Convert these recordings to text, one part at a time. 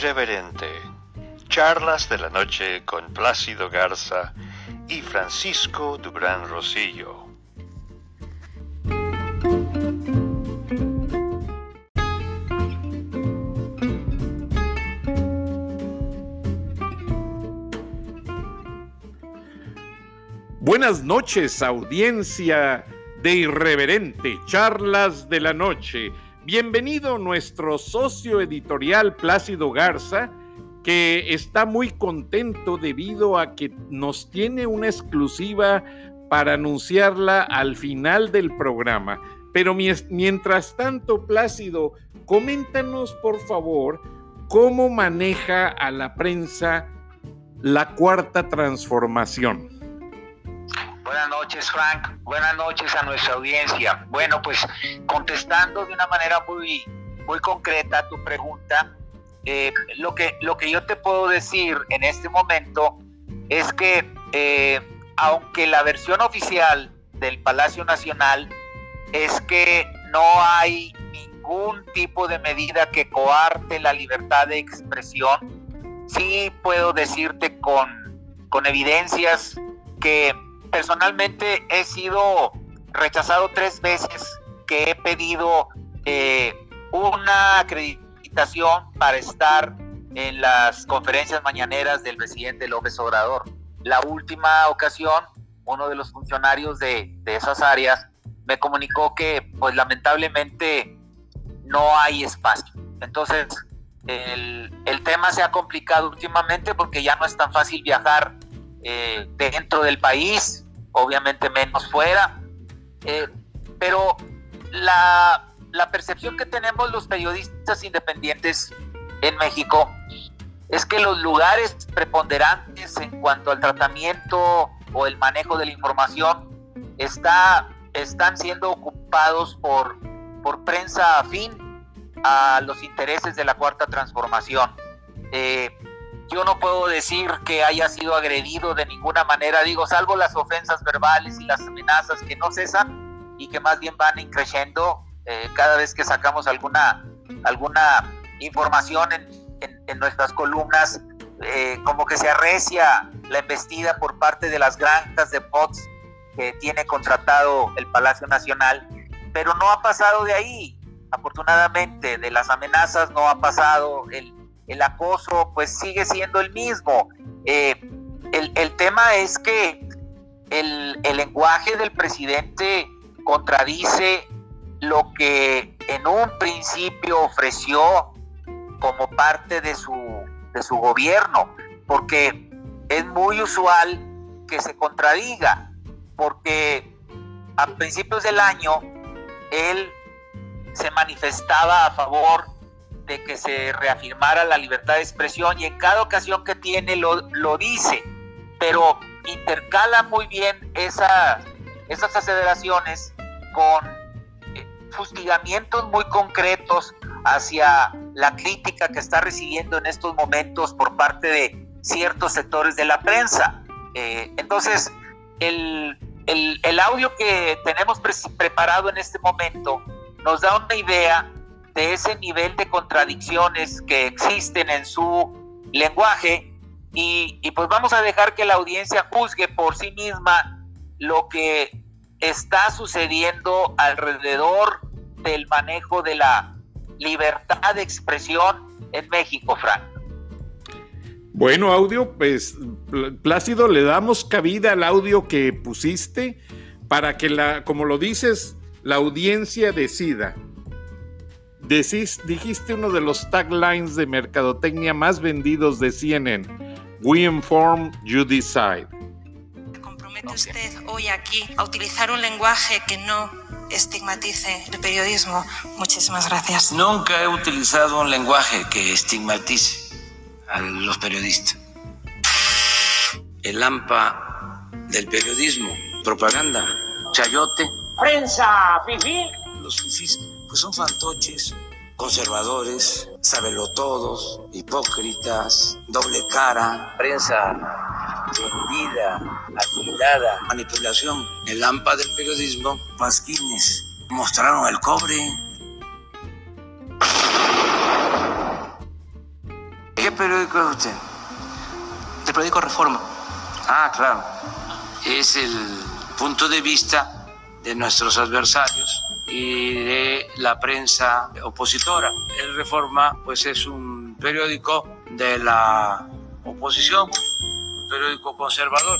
Irreverente. Charlas de la noche con Plácido Garza y Francisco Dubrán Rosillo. Buenas noches, audiencia de Irreverente, Charlas de la Noche. Bienvenido nuestro socio editorial Plácido Garza, que está muy contento debido a que nos tiene una exclusiva para anunciarla al final del programa. Pero mientras tanto, Plácido, coméntanos por favor cómo maneja a la prensa la cuarta transformación. Buenas noches, Frank. Buenas noches a nuestra audiencia. Bueno, pues contestando de una manera muy, muy concreta a tu pregunta, eh, lo, que, lo que yo te puedo decir en este momento es que eh, aunque la versión oficial del Palacio Nacional es que no hay ningún tipo de medida que coarte la libertad de expresión, sí puedo decirte con, con evidencias que personalmente he sido rechazado tres veces que he pedido eh, una acreditación para estar en las conferencias mañaneras del presidente López Obrador. La última ocasión, uno de los funcionarios de, esas áreas me comunicó que pues lamentablemente no hay espacio. Entonces, el, el, tema se ha complicado últimamente porque ya no es tan fácil viajar eh, dentro del país, obviamente menos fuera, eh, pero la, la percepción que tenemos los periodistas independientes en México es que los lugares preponderantes en cuanto al tratamiento o el manejo de la información está, están siendo ocupados por, por prensa afín a los intereses de la cuarta transformación. Eh, yo no puedo decir que haya sido agredido de ninguna manera, digo, salvo las ofensas verbales y las amenazas que no cesan y que más bien van increciendo eh, cada vez que sacamos alguna, alguna información en, nuestras columnas, eh, como que se arrecia la embestida por parte de las granjas de bots que tiene contratado el Palacio Nacional, pero no ha pasado de ahí. Afortunadamente, de las amenazas no ha pasado el el acoso pues sigue siendo el mismo. Eh, el, tema es que el, lenguaje del presidente contradice lo que en un principio ofreció como parte de su, de su gobierno, porque es muy usual que se contradiga, porque a principios del año él se manifestaba a favor de que se reafirmara la libertad de expresión y en cada ocasión que tiene lo, lo dice, pero intercala muy bien esa, esas aceleraciones con eh, fustigamientos muy concretos hacia la crítica que está recibiendo en estos momentos por parte de ciertos sectores de la prensa. Eh, entonces, el, el, el, audio que tenemos preparado en este momento nos da una idea de ese nivel de contradicciones que existen en su lenguaje y, pues vamos a dejar que la audiencia juzgue por sí misma lo que está sucediendo alrededor del manejo de la libertad de expresión en México, Frank. Bueno, audio, pues Plácido, le damos cabida al audio que pusiste para que la, como lo dices, la audiencia decida dijiste uno de los taglines de mercadotecnia más vendidos de CNN. We inform, you decide. ¿Compromete usted hoy aquí a utilizar un lenguaje que no estigmatice el periodismo? Muchísimas gracias. Nunca he utilizado un lenguaje que estigmatice a los periodistas. El AMPA del periodismo, propaganda, chayote. Prensa, fifí. Los fifís pues son fantoches, conservadores, todos, hipócritas, doble cara, prensa vendida, admirada, manipulación. El AMPA del periodismo, pasquines, mostraron el cobre. periódico es usted? El periódico Reforma. Ah, claro. Es el punto de vista de nuestros adversarios y de la prensa opositora. El Reforma, pues es un periódico de la oposición, un periódico conservador.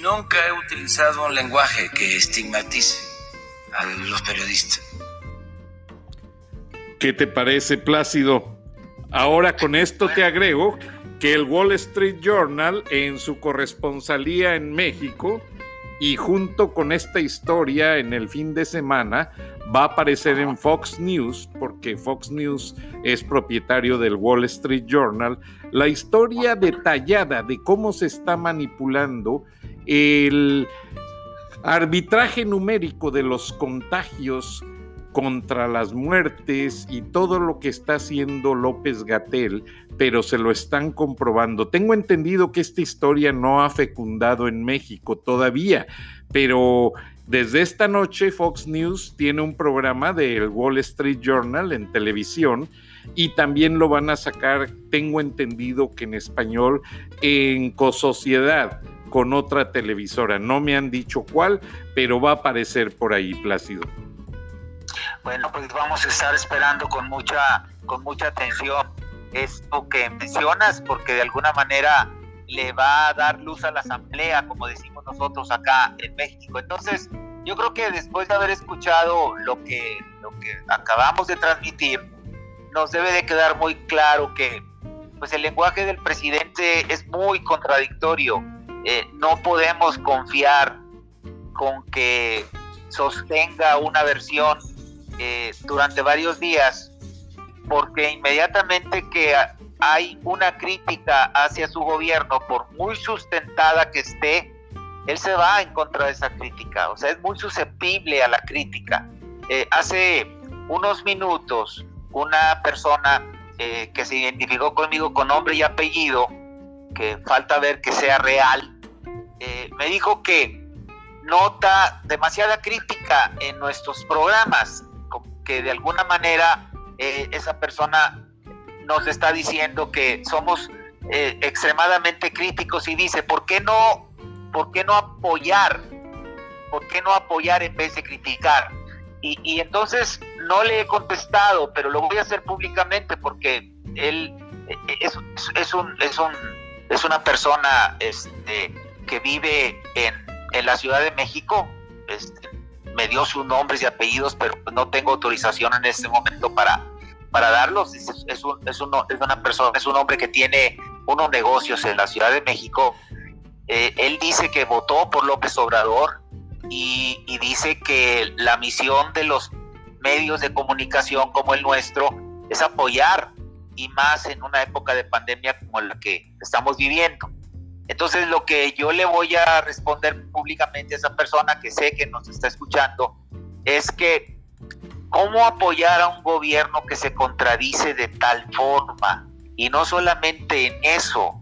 Nunca he utilizado un lenguaje que estigmatice a los periodistas. ¿Qué te parece, Plácido? Ahora con esto te agrego que el Wall Street Journal en su corresponsalía en México y junto con esta historia en el fin de semana va a aparecer en Fox News, porque Fox News es propietario del Wall Street Journal, la historia detallada de cómo se está manipulando el arbitraje numérico de los contagios contra las muertes y todo lo que está haciendo López Gatel, pero se lo están comprobando. Tengo entendido que esta historia no ha fecundado en México todavía, pero desde esta noche Fox News tiene un programa del Wall Street Journal en televisión y también lo van a sacar, tengo entendido que en español, en Cosociedad con otra televisora. No me han dicho cuál, pero va a aparecer por ahí, Plácido. Bueno, pues vamos a estar esperando con mucha, con mucha atención esto que mencionas, porque de alguna manera le va a dar luz a la asamblea, como decimos nosotros acá en México. Entonces, yo creo que después de haber escuchado lo que, lo que acabamos de transmitir, nos debe de quedar muy claro que pues el lenguaje del presidente es muy contradictorio. Eh, no podemos confiar con que sostenga una versión eh, durante varios días, porque inmediatamente que hay una crítica hacia su gobierno, por muy sustentada que esté, él se va en contra de esa crítica, o sea, es muy susceptible a la crítica. Eh, hace unos minutos, una persona eh, que se identificó conmigo con nombre y apellido, que falta ver que sea real, me dijo que nota demasiada crítica en nuestros programas que de alguna manera eh, esa persona nos está diciendo que somos eh, extremadamente críticos y dice, ¿por qué no, por qué no apoyar? ¿Por qué no apoyar en vez de criticar? Y, entonces no le he contestado, pero lo voy a hacer públicamente porque él eh, es, es, un, es, un, es una persona este, que vive en, en la Ciudad de México, este, me dio sus nombres y apellidos, pero no tengo autorización en este momento para, para darlos. Es, un, es, es una persona, es un hombre que tiene unos negocios en la Ciudad de México. Eh, él dice que votó por López Obrador y dice que la misión de los medios de comunicación como el nuestro es apoyar y más en una época de pandemia como la que estamos viviendo. Entonces lo que yo le voy a responder públicamente a esa persona que sé que nos está escuchando es que cómo apoyar a un gobierno que se contradice de tal forma. Y no solamente en eso,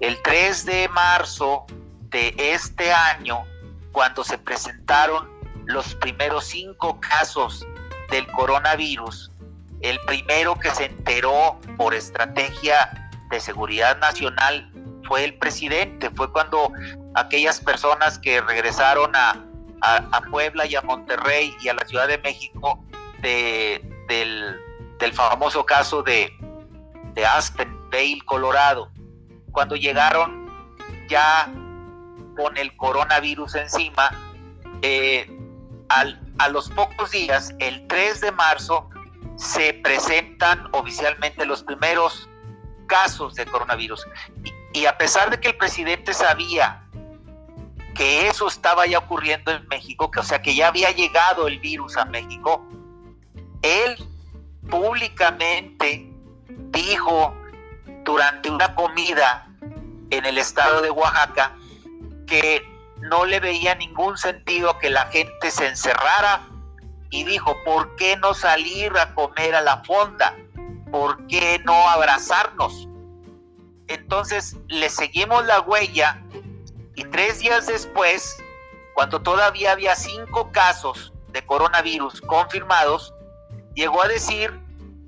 el 3 de marzo de este año, cuando se presentaron los primeros cinco casos del coronavirus, el primero que se enteró por estrategia de seguridad nacional fue el presidente, fue cuando aquellas personas que regresaron a, Puebla y a Monterrey y a la Ciudad de México de, del, famoso caso de, de Aspen, Vale, Colorado, cuando llegaron ya con el coronavirus encima, eh, a los pocos días, el 3 de marzo, se presentan oficialmente los primeros casos de coronavirus. Y a pesar de que el presidente sabía que eso estaba ya ocurriendo en México, que o sea que ya había llegado el virus a México, él públicamente dijo durante una comida en el estado de Oaxaca que no le veía ningún sentido que la gente se encerrara y dijo, ¿por qué no salir a comer a la fonda? ¿Por qué no abrazarnos? Entonces le seguimos la huella y tres días después, cuando todavía había cinco casos de coronavirus confirmados, llegó a decir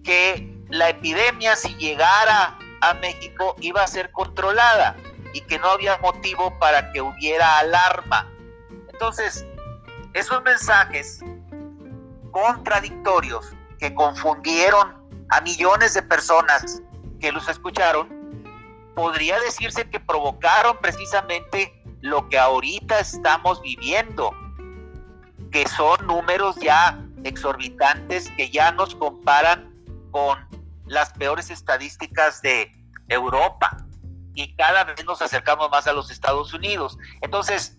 que la epidemia si llegara a México iba a ser controlada y que no había motivo para que hubiera alarma. Entonces, esos mensajes contradictorios que confundieron a millones de personas que los escucharon, podría decirse que provocaron precisamente lo que ahorita estamos viviendo, que son números ya exorbitantes que ya nos comparan con las peores estadísticas de Europa y cada vez nos acercamos más a los Estados Unidos. Entonces,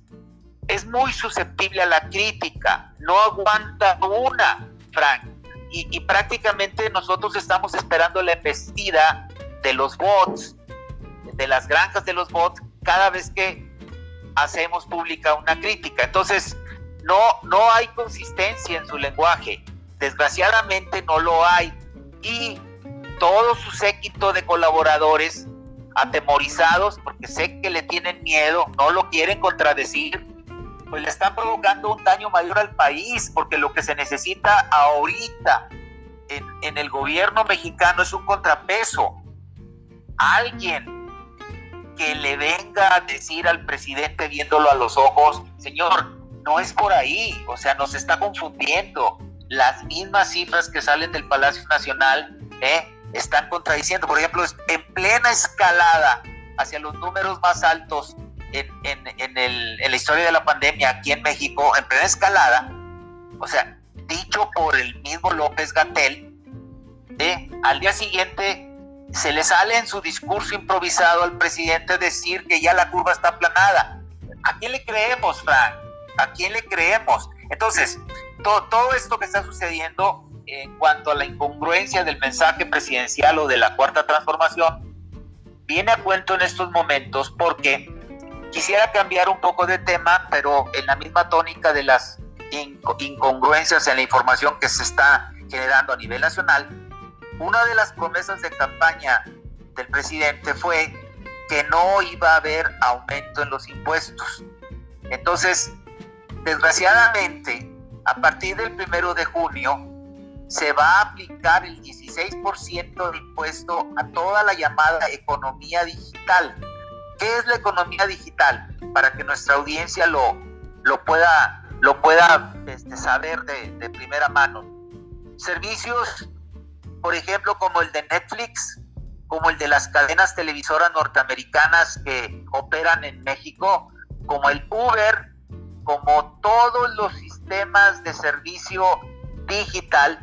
es muy susceptible a la crítica, no aguanta una, Frank. Y, prácticamente nosotros estamos esperando la embestida de los bots, de las granjas de los bots, cada vez que hacemos pública una crítica. Entonces, no, no hay consistencia en su lenguaje. Desgraciadamente no lo hay. Y todo su séquito de colaboradores atemorizados porque sé que le tienen miedo, no lo quieren contradecir, pues le están provocando un daño mayor al país, porque lo que se necesita ahorita en, en el gobierno mexicano es un contrapeso. Alguien que le venga a decir al presidente viéndolo a los ojos, señor, no es por ahí, o sea, nos está confundiendo. Las mismas cifras que salen del Palacio Nacional ¿eh? están contradiciendo. Por ejemplo, en plena escalada hacia los números más altos en, la historia de la pandemia aquí en México, en plena escalada, o sea, dicho por el mismo López Gatel, ¿eh? al día siguiente se le sale en su discurso improvisado al presidente decir que ya la curva está aplanada. ¿A quién le creemos, Frank? ¿A quién le creemos? Entonces, todo esto que está sucediendo en cuanto a la incongruencia del mensaje presidencial o de la cuarta transformación, viene a cuento en estos momentos porque Quisiera cambiar un poco de tema, pero en la misma tónica de las incongruencias en la información que se está generando a nivel nacional, una de las promesas de campaña del presidente fue que no iba a haber aumento en los impuestos. Entonces, desgraciadamente, a partir del primero de junio, se va a aplicar el 16% de impuesto a toda la llamada economía digital ¿Qué es la economía digital? Para que nuestra audiencia lo, lo pueda, lo pueda este, saber de, de primera mano. Servicios, por ejemplo, como el de Netflix, como el de las cadenas televisoras norteamericanas que operan en México, como el Uber, como todos los sistemas de servicio digital,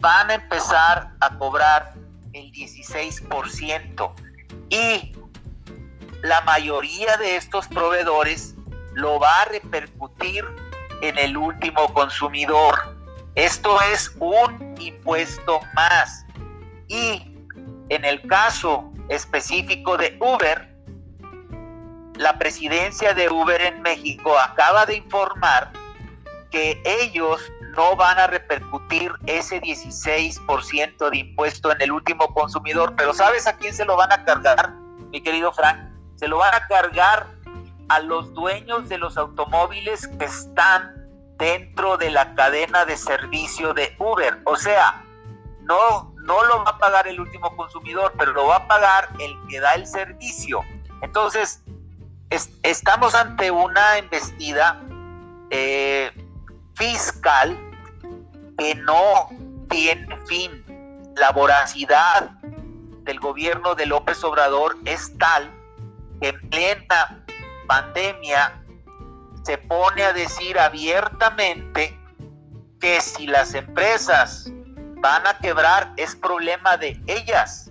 van a empezar a cobrar el 16%. Y la mayoría de estos proveedores lo va a repercutir en el último consumidor. Esto es un impuesto más. Y en el caso específico de Uber, la presidencia de Uber en México acaba de informar que ellos no van a repercutir ese 16% de impuesto en el último consumidor, pero ¿sabes a quién se lo van a cargar, mi querido Frank? se lo van a cargar a los dueños de los automóviles que están dentro de la cadena de servicio de Uber. O sea, no, no lo va a pagar el último consumidor, pero lo va a pagar el que da el servicio. Entonces, estamos ante una embestida eh, fiscal que no tiene fin. La voracidad del gobierno de López Obrador es tal en plena pandemia se pone a decir abiertamente que si las empresas van a quebrar es problema de ellas,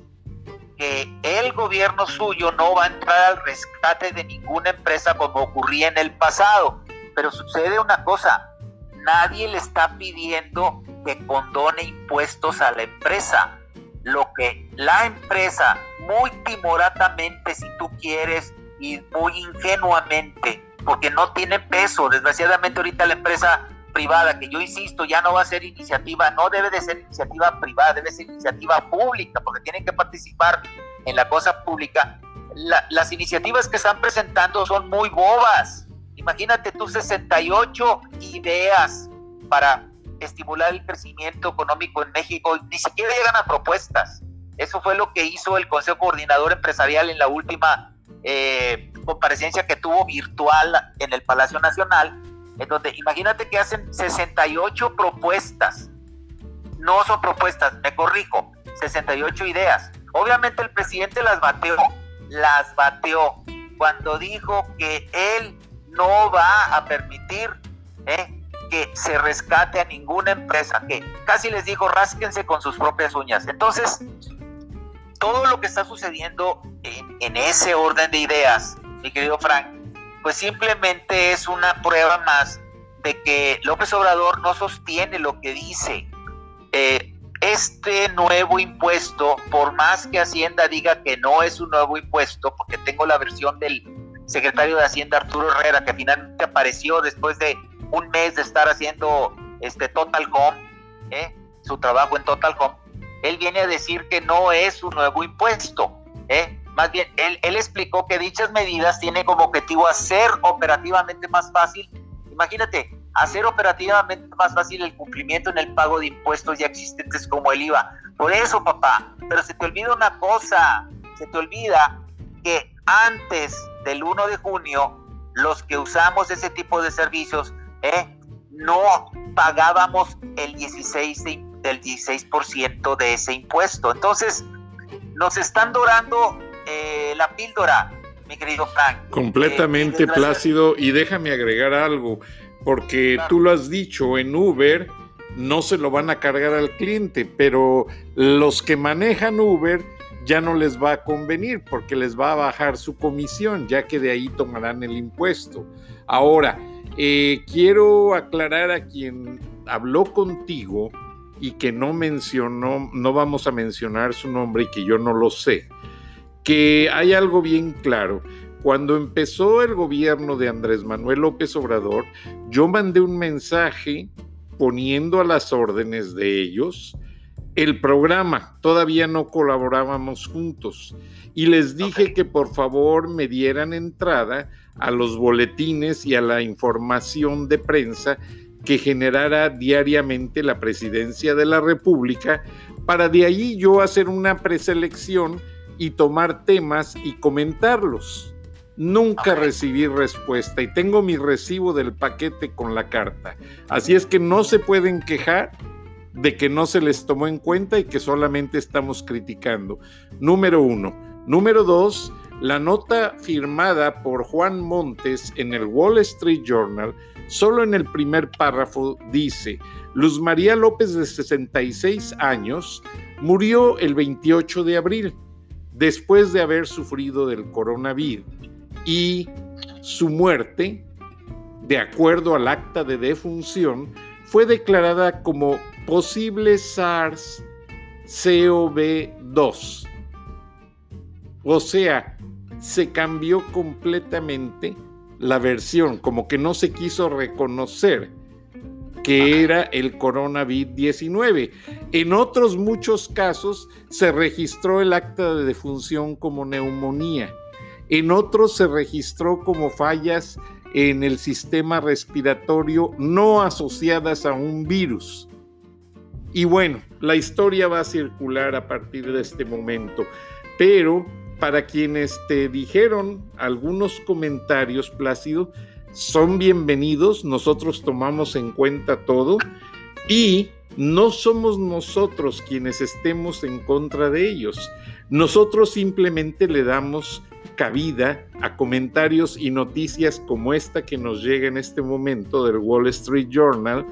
que el gobierno suyo no va a entrar al rescate de ninguna empresa como ocurría en el pasado. Pero sucede una cosa, nadie le está pidiendo que condone impuestos a la empresa. Lo que la empresa muy timoratamente, si tú quieres, y muy ingenuamente, porque no tiene peso. Desgraciadamente ahorita la empresa privada, que yo insisto, ya no va a ser iniciativa, no debe de ser iniciativa privada, debe ser iniciativa pública, porque tienen que participar en la cosa pública. las iniciativas que están presentando son muy bobas. Imagínate tú 68 ideas para estimular el crecimiento económico en México, ni siquiera llegan a propuestas Eso fue lo que hizo el Consejo Coordinador Empresarial en la última eh, comparecencia que tuvo virtual en el Palacio Nacional, en donde imagínate que hacen 68 propuestas. No son propuestas, me corrijo, 68 ideas. Obviamente el presidente las bateó, las bateó cuando dijo que él no va a permitir ¿eh? que se rescate a ninguna empresa, que casi les dijo, rásquense con sus propias uñas. Entonces, todo lo que está sucediendo en, en ese orden de ideas, mi querido Frank, pues simplemente es una prueba más de que López Obrador no sostiene lo que dice. Eh, este nuevo impuesto, por más que Hacienda diga que no es un nuevo impuesto, porque tengo la versión del secretario de Hacienda Arturo Herrera, que finalmente apareció después de un mes de estar haciendo este Total Home, ¿eh? su trabajo en Total Home, él viene a decir que no es un nuevo impuesto. ¿eh? Más bien, él, él explicó que dichas medidas tienen como objetivo hacer operativamente más fácil, imagínate, hacer operativamente más fácil el cumplimiento en el pago de impuestos ya existentes como el IVA. Por eso, papá, pero se te olvida una cosa, se te olvida que antes del 1 de junio, los que usamos ese tipo de servicios, ¿eh? no pagábamos el 16 del 16% de ese impuesto. Entonces, nos están dorando eh, la píldora, mi querido Frank. Completamente eh, plácido. Y déjame agregar algo, porque tú lo has dicho, en Uber no se lo van a cargar al cliente, pero los que manejan Uber ya no les va a convenir porque les va a bajar su comisión, ya que de ahí tomarán el impuesto. Ahora, eh, quiero aclarar a quien habló contigo y que no mencionó, no vamos a mencionar su nombre y que yo no lo sé, que hay algo bien claro. Cuando empezó el gobierno de Andrés Manuel López Obrador, yo mandé un mensaje poniendo a las órdenes de ellos el programa. Todavía no colaborábamos juntos. Y les dije que por favor me dieran entrada a los boletines y a la información de prensa que generara diariamente la presidencia de la República para de ahí yo hacer una preselección y tomar temas y comentarlos. Nunca recibí respuesta y tengo mi recibo del paquete con la carta. Así es que no se pueden quejar de que no se les tomó en cuenta y que solamente estamos criticando. Número uno. Número dos, la nota firmada por Juan Montes en el Wall Street Journal, solo en el primer párrafo dice, Luz María López de 66 años murió el 28 de abril después de haber sufrido del coronavirus y su muerte, de acuerdo al acta de defunción, fue declarada como posible SARS-CoV-2. O sea, se cambió completamente la versión, como que no se quiso reconocer que era el coronavirus 19. En otros muchos casos se registró el acta de defunción como neumonía. En otros se registró como fallas en el sistema respiratorio no asociadas a un virus. Y bueno, la historia va a circular a partir de este momento, pero para quienes te dijeron algunos comentarios, Plácido, son bienvenidos, nosotros tomamos en cuenta todo y no somos nosotros quienes estemos en contra de ellos. Nosotros simplemente le damos cabida a comentarios y noticias como esta que nos llega en este momento del Wall Street Journal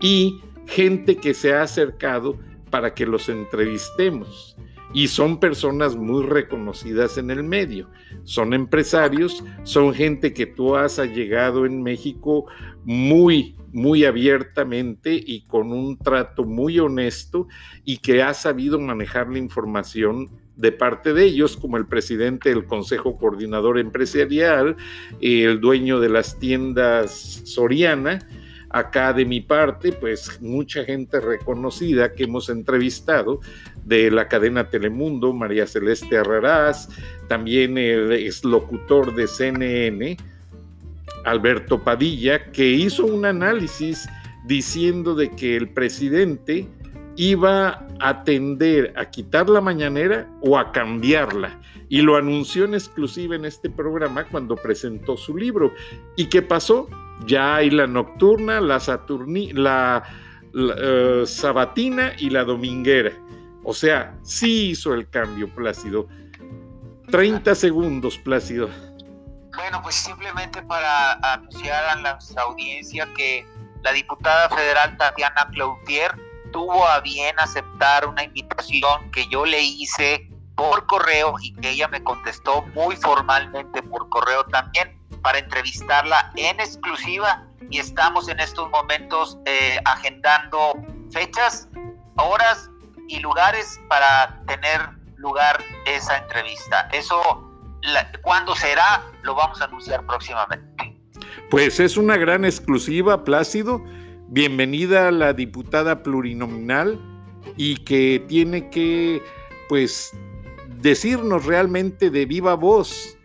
y gente que se ha acercado para que los entrevistemos y son personas muy reconocidas en el medio. Son empresarios, son gente que tú has llegado en México muy, muy abiertamente y con un trato muy honesto y que ha sabido manejar la información de parte de ellos, como el presidente del Consejo Coordinador Empresarial, el dueño de las tiendas Soriana, acá de mi parte, pues mucha gente reconocida que hemos entrevistado de la cadena Telemundo, María Celeste Arrarás, también el exlocutor de CNN, Alberto Padilla, que hizo un análisis diciendo de que el presidente iba a tender a quitar la mañanera o a cambiarla. Y lo anunció en exclusiva en este programa cuando presentó su libro. ¿Y qué pasó? Ya hay la nocturna, la, saturni, la, eh, sabatina y la dominguera. O sea, sí hizo el cambio, Plácido. 30 segundos, Plácido. Bueno, pues simplemente para anunciar a la audiencia que la diputada federal Tatiana Cloutier tuvo a bien aceptar una invitación que yo le hice por correo y que ella me contestó muy formalmente por correo también para entrevistarla en exclusiva y estamos en estos momentos eh, agendando fechas, horas y lugares para tener lugar esa entrevista. Eso, cuando será? Lo vamos a anunciar próximamente. Pues es una gran exclusiva, Plácido. Bienvenida a la diputada plurinominal y que tiene que, pues, decirnos realmente de viva voz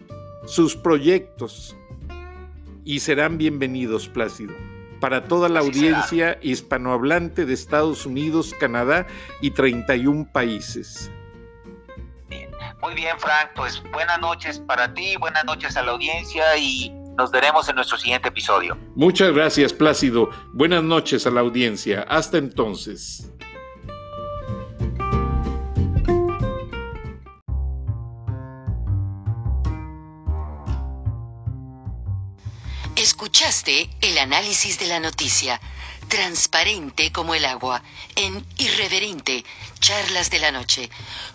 sus proyectos y serán bienvenidos, Plácido, para toda la audiencia hispanohablante de Estados Unidos, Canadá y 31 países. Muy bien, Frank, pues buenas noches para ti, buenas noches a la audiencia y nos veremos en nuestro siguiente episodio. Muchas gracias, Plácido. Buenas noches a la audiencia. Hasta entonces. Escuchaste el análisis de la noticia, transparente como el agua, en Irreverente, Charlas de la Noche,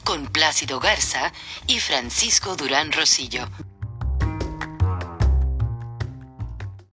con Plácido Garza y Francisco Durán Rosillo.